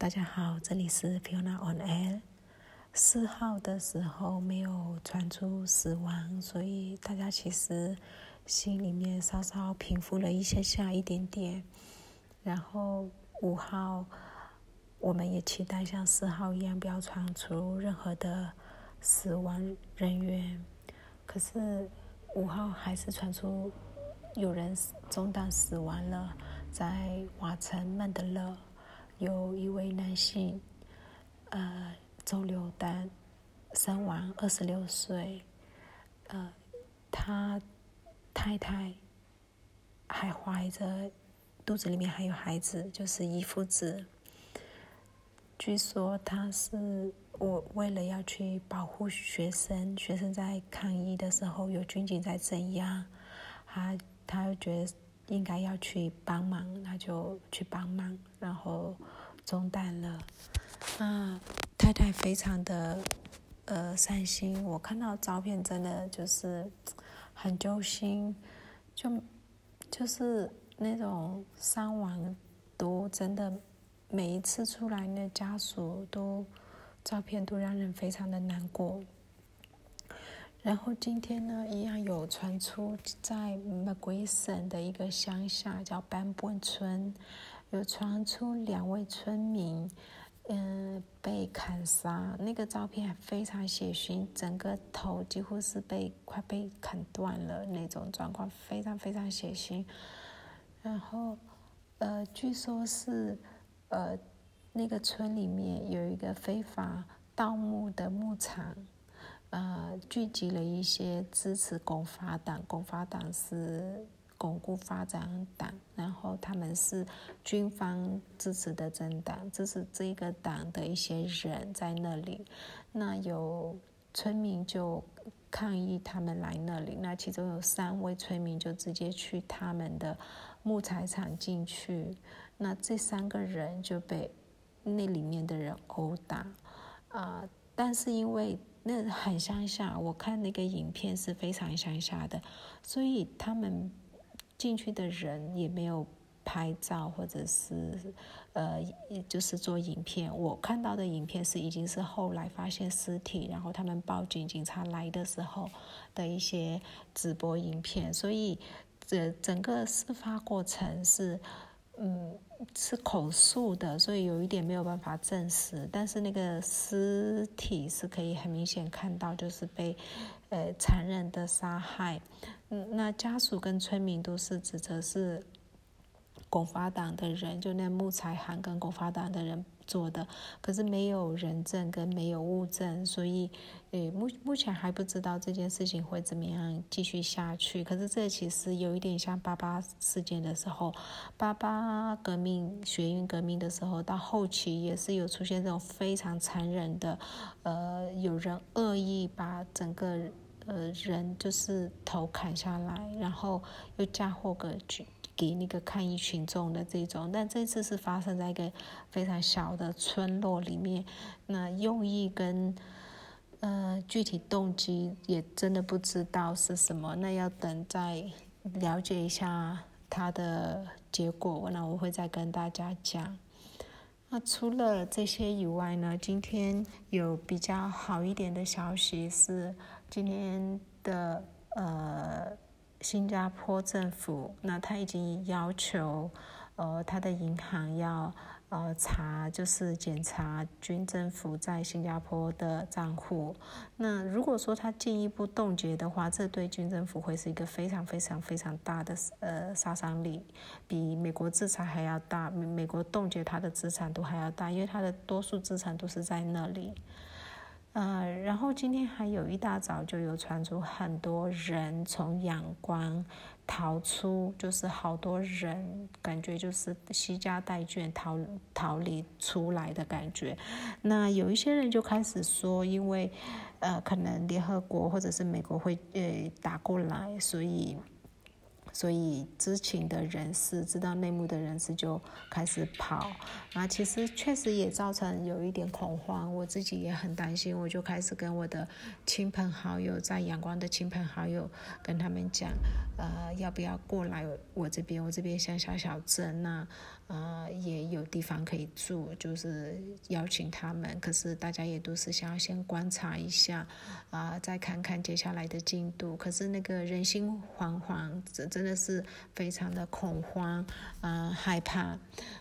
大家好，这里是 Fiona on Air。四号的时候没有传出死亡，所以大家其实心里面稍稍平复了一些下一点点。然后五号，我们也期待像四号一样不要传出任何的死亡人员。可是五号还是传出有人中弹死亡了，在瓦城曼德勒。有一位男性，呃，中流弹身亡，二十六岁，呃，他太太还怀着，肚子里面还有孩子，就是一父子。据说他是我为了要去保护学生，学生在抗议的时候有军警在镇压，他他觉得。应该要去帮忙，那就去帮忙，然后中断了。那太太非常的呃伤心，我看到照片真的就是很揪心，就就是那种伤亡都真的每一次出来，那家属都照片都让人非常的难过。然后今天呢，一样有传出在美国省的一个乡下叫班本村，有传出两位村民，嗯，被砍杀。那个照片非常血腥，整个头几乎是被快被砍断了那种状况，非常非常血腥。然后，呃，据说是，呃，那个村里面有一个非法盗墓的牧场。呃，聚集了一些支持共发党，共发党是巩固发展党，然后他们是军方支持的政党，支持这个党的一些人在那里，那有村民就抗议他们来那里，那其中有三位村民就直接去他们的木材厂进去，那这三个人就被那里面的人殴打，啊，但是因为。很乡下，我看那个影片是非常乡下的，所以他们进去的人也没有拍照或者是呃，就是做影片。我看到的影片是已经是后来发现尸体，然后他们报警，警察来的时候的一些直播影片。所以这整个事发过程是。嗯，是口述的，所以有一点没有办法证实。但是那个尸体是可以很明显看到，就是被呃残忍的杀害。嗯，那家属跟村民都是指责是共发党的人，就那木材行跟共发党的人。做的，可是没有人证跟没有物证，所以，诶，目目前还不知道这件事情会怎么样继续下去。可是这其实有一点像八八事件的时候，八八革命、学运革命的时候，到后期也是有出现这种非常残忍的，呃，有人恶意把整个呃人就是头砍下来，然后又嫁祸给军。给那个抗议群众的这种，但这次是发生在一个非常小的村落里面，那用意跟呃具体动机也真的不知道是什么，那要等再了解一下它的结果，那我会再跟大家讲。那除了这些以外呢，今天有比较好一点的消息是今天的呃。新加坡政府，那他已经要求，呃，他的银行要呃查，就是检查军政府在新加坡的账户。那如果说他进一步冻结的话，这对军政府会是一个非常非常非常大的呃杀伤力，比美国制裁还要大，美美国冻结他的资产都还要大，因为他的多数资产都是在那里。呃，然后今天还有一大早就有传出很多人从阳光逃出，就是好多人感觉就是惜家带眷逃逃离出来的感觉。那有一些人就开始说，因为呃，可能联合国或者是美国会呃打过来，所以。所以知情的人士、知道内幕的人士就开始跑，啊，其实确实也造成有一点恐慌，我自己也很担心，我就开始跟我的亲朋好友，在阳光的亲朋好友跟他们讲，呃，要不要过来我这边？我这边乡下小镇，那呃，也有地方可以住，就是邀请他们。可是大家也都是想要先观察一下，啊，再看看接下来的进度。可是那个人心惶惶，这真的是非常的恐慌，啊，害怕。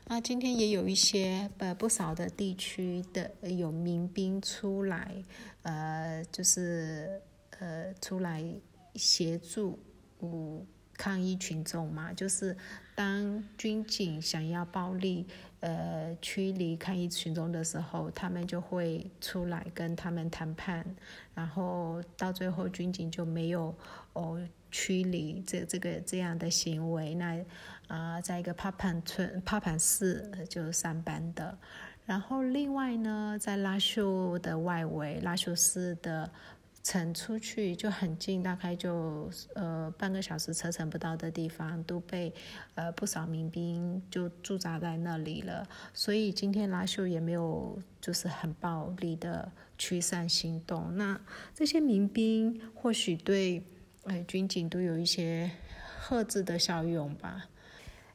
那今天也有一些呃不少的地区的有民兵出来，呃，就是呃出来协助嗯抗议群众嘛，就是。当军警想要暴力呃驱离抗议群众的时候，他们就会出来跟他们谈判，然后到最后军警就没有哦驱离这这个这样的行为。那啊，在一个帕潘村帕潘市就上班的，然后另外呢，在拉秀的外围拉秀市的。城出去就很近，大概就呃半个小时车程不到的地方，都被呃不少民兵就驻扎在那里了。所以今天拉秀也没有就是很暴力的驱散行动。那这些民兵或许对呃军警都有一些遏制的效用吧。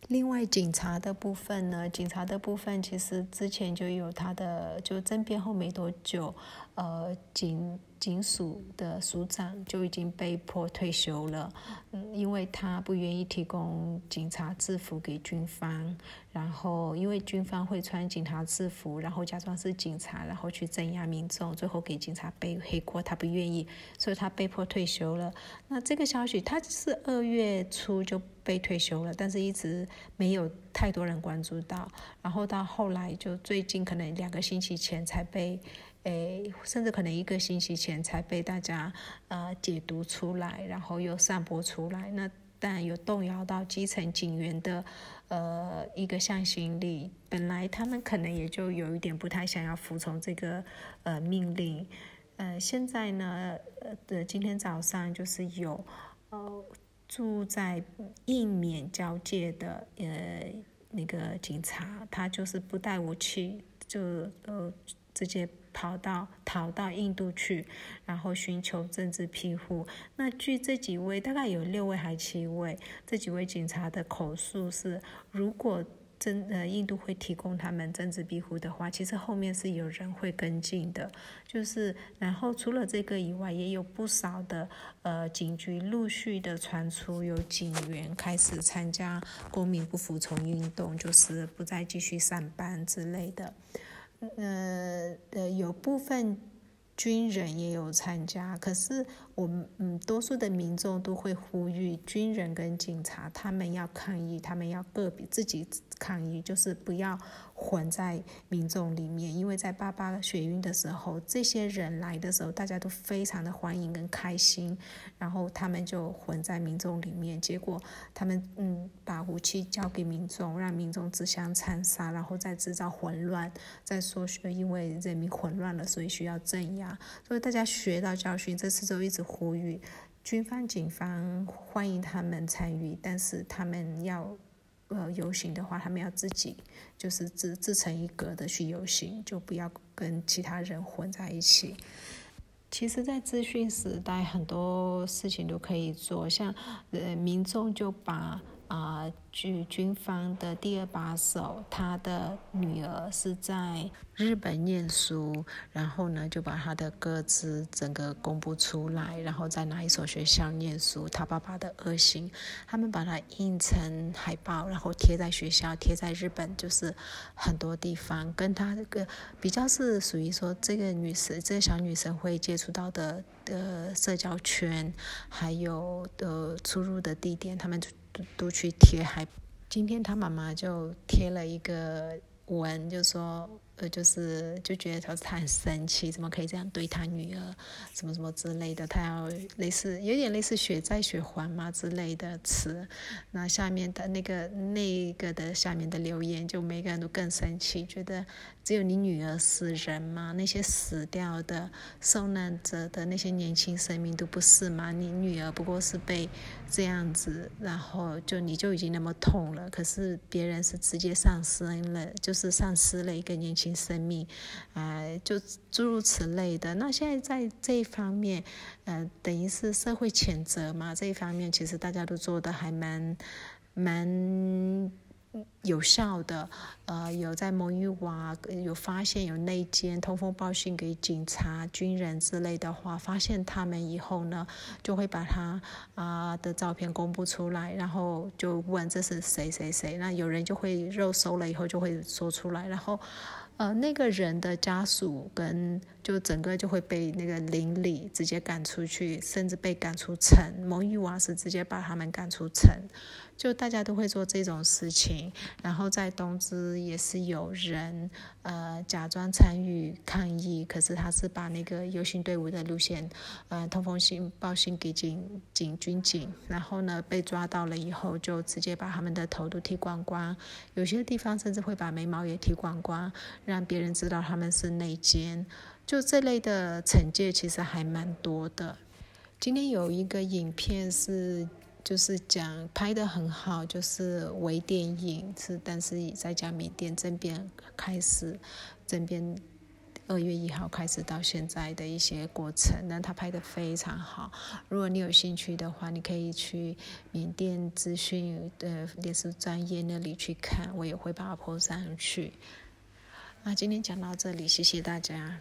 另外，警察的部分呢？警察的部分其实之前就有他的，就政变后没多久，呃，警警署的署长就已经被迫退休了，嗯，因为他不愿意提供警察制服给军方，然后因为军方会穿警察制服，然后假装是警察，然后去镇压民众，最后给警察背黑锅，他不愿意，所以他被迫退休了。那这个消息，他是二月初就。被退休了，但是一直没有太多人关注到。然后到后来，就最近可能两个星期前才被，诶，甚至可能一个星期前才被大家呃解读出来，然后又散播出来。那但有动摇到基层警员的呃一个向心力。本来他们可能也就有一点不太想要服从这个呃命令。呃，现在呢，呃，今天早上就是有呃。住在印缅交界的呃那个警察，他就是不带武器，就呃直接跑到逃到印度去，然后寻求政治庇护。那据这几位大概有六位还七位，这几位警察的口述是，如果。真呃，印度会提供他们政治庇护的话，其实后面是有人会跟进的。就是，然后除了这个以外，也有不少的呃警局陆续的传出有警员开始参加公民不服从运动，就是不再继续上班之类的。呃呃，有部分。军人也有参加，可是我们嗯，多数的民众都会呼吁军人跟警察，他们要抗议，他们要个别自己抗议，就是不要。混在民众里面，因为在八八血运的时候，这些人来的时候，大家都非常的欢迎跟开心，然后他们就混在民众里面，结果他们嗯把武器交给民众，让民众自相残杀，然后再制造混乱，再说因为人民混乱了，所以需要镇压，所以大家学到教训，这次就一直呼吁军方、警方欢迎他们参与，但是他们要。呃，游行的话，他们要自己就是自自成一格的去游行，就不要跟其他人混在一起。其实，在资讯时代，很多事情都可以做，像呃，民众就把。啊，据军方的第二把手，他的女儿是在日本念书，然后呢就把他的歌词整个公布出来，然后在哪一所学校念书，他爸爸的恶行，他们把它印成海报，然后贴在学校，贴在日本，就是很多地方，跟他这个比较是属于说这个女生，这个小女生会接触到的的社交圈，还有的出入的地点，他们。都去贴还，今天他妈妈就贴了一个文，就说。呃，就是就觉得他他很生气，怎么可以这样对他女儿，什么什么之类的，他要类似有点类似血债血还嘛之类的词。那下面的那个那个的下面的留言，就每个人都更生气，觉得只有你女儿是人吗？那些死掉的受难者的那些年轻生命都不是吗？你女儿不过是被这样子，然后就你就已经那么痛了，可是别人是直接丧失了，就是丧失了一个年轻。生命，呃，就诸如此类的。那现在在这一方面，呃，等于是社会谴责嘛。这一方面其实大家都做的还蛮蛮有效的，呃，有在蒙语瓦有发现有内奸，通风报信给警察、军人之类的话，发现他们以后呢，就会把他啊的照片公布出来，然后就问这是谁谁谁，那有人就会肉搜了以后就会说出来，然后。呃，那个人的家属跟就整个就会被那个邻里直接赶出去，甚至被赶出城。蒙语瓦是直接把他们赶出城，就大家都会做这种事情。然后在东芝也是有人呃假装参与抗议，可是他是把那个游行队伍的路线呃通风信报信给警警军警，然后呢被抓到了以后就直接把他们的头都剃光光，有些地方甚至会把眉毛也剃光光。让别人知道他们是内奸，就这类的惩戒其实还蛮多的。今天有一个影片是，就是讲拍的很好，就是微电影是，但是在讲缅甸政变开始，政变二月一号开始到现在的一些过程，那他拍的非常好。如果你有兴趣的话，你可以去缅甸资讯的电视专业那里去看，我也会把它 p 上去。那今天讲到这里，谢谢大家。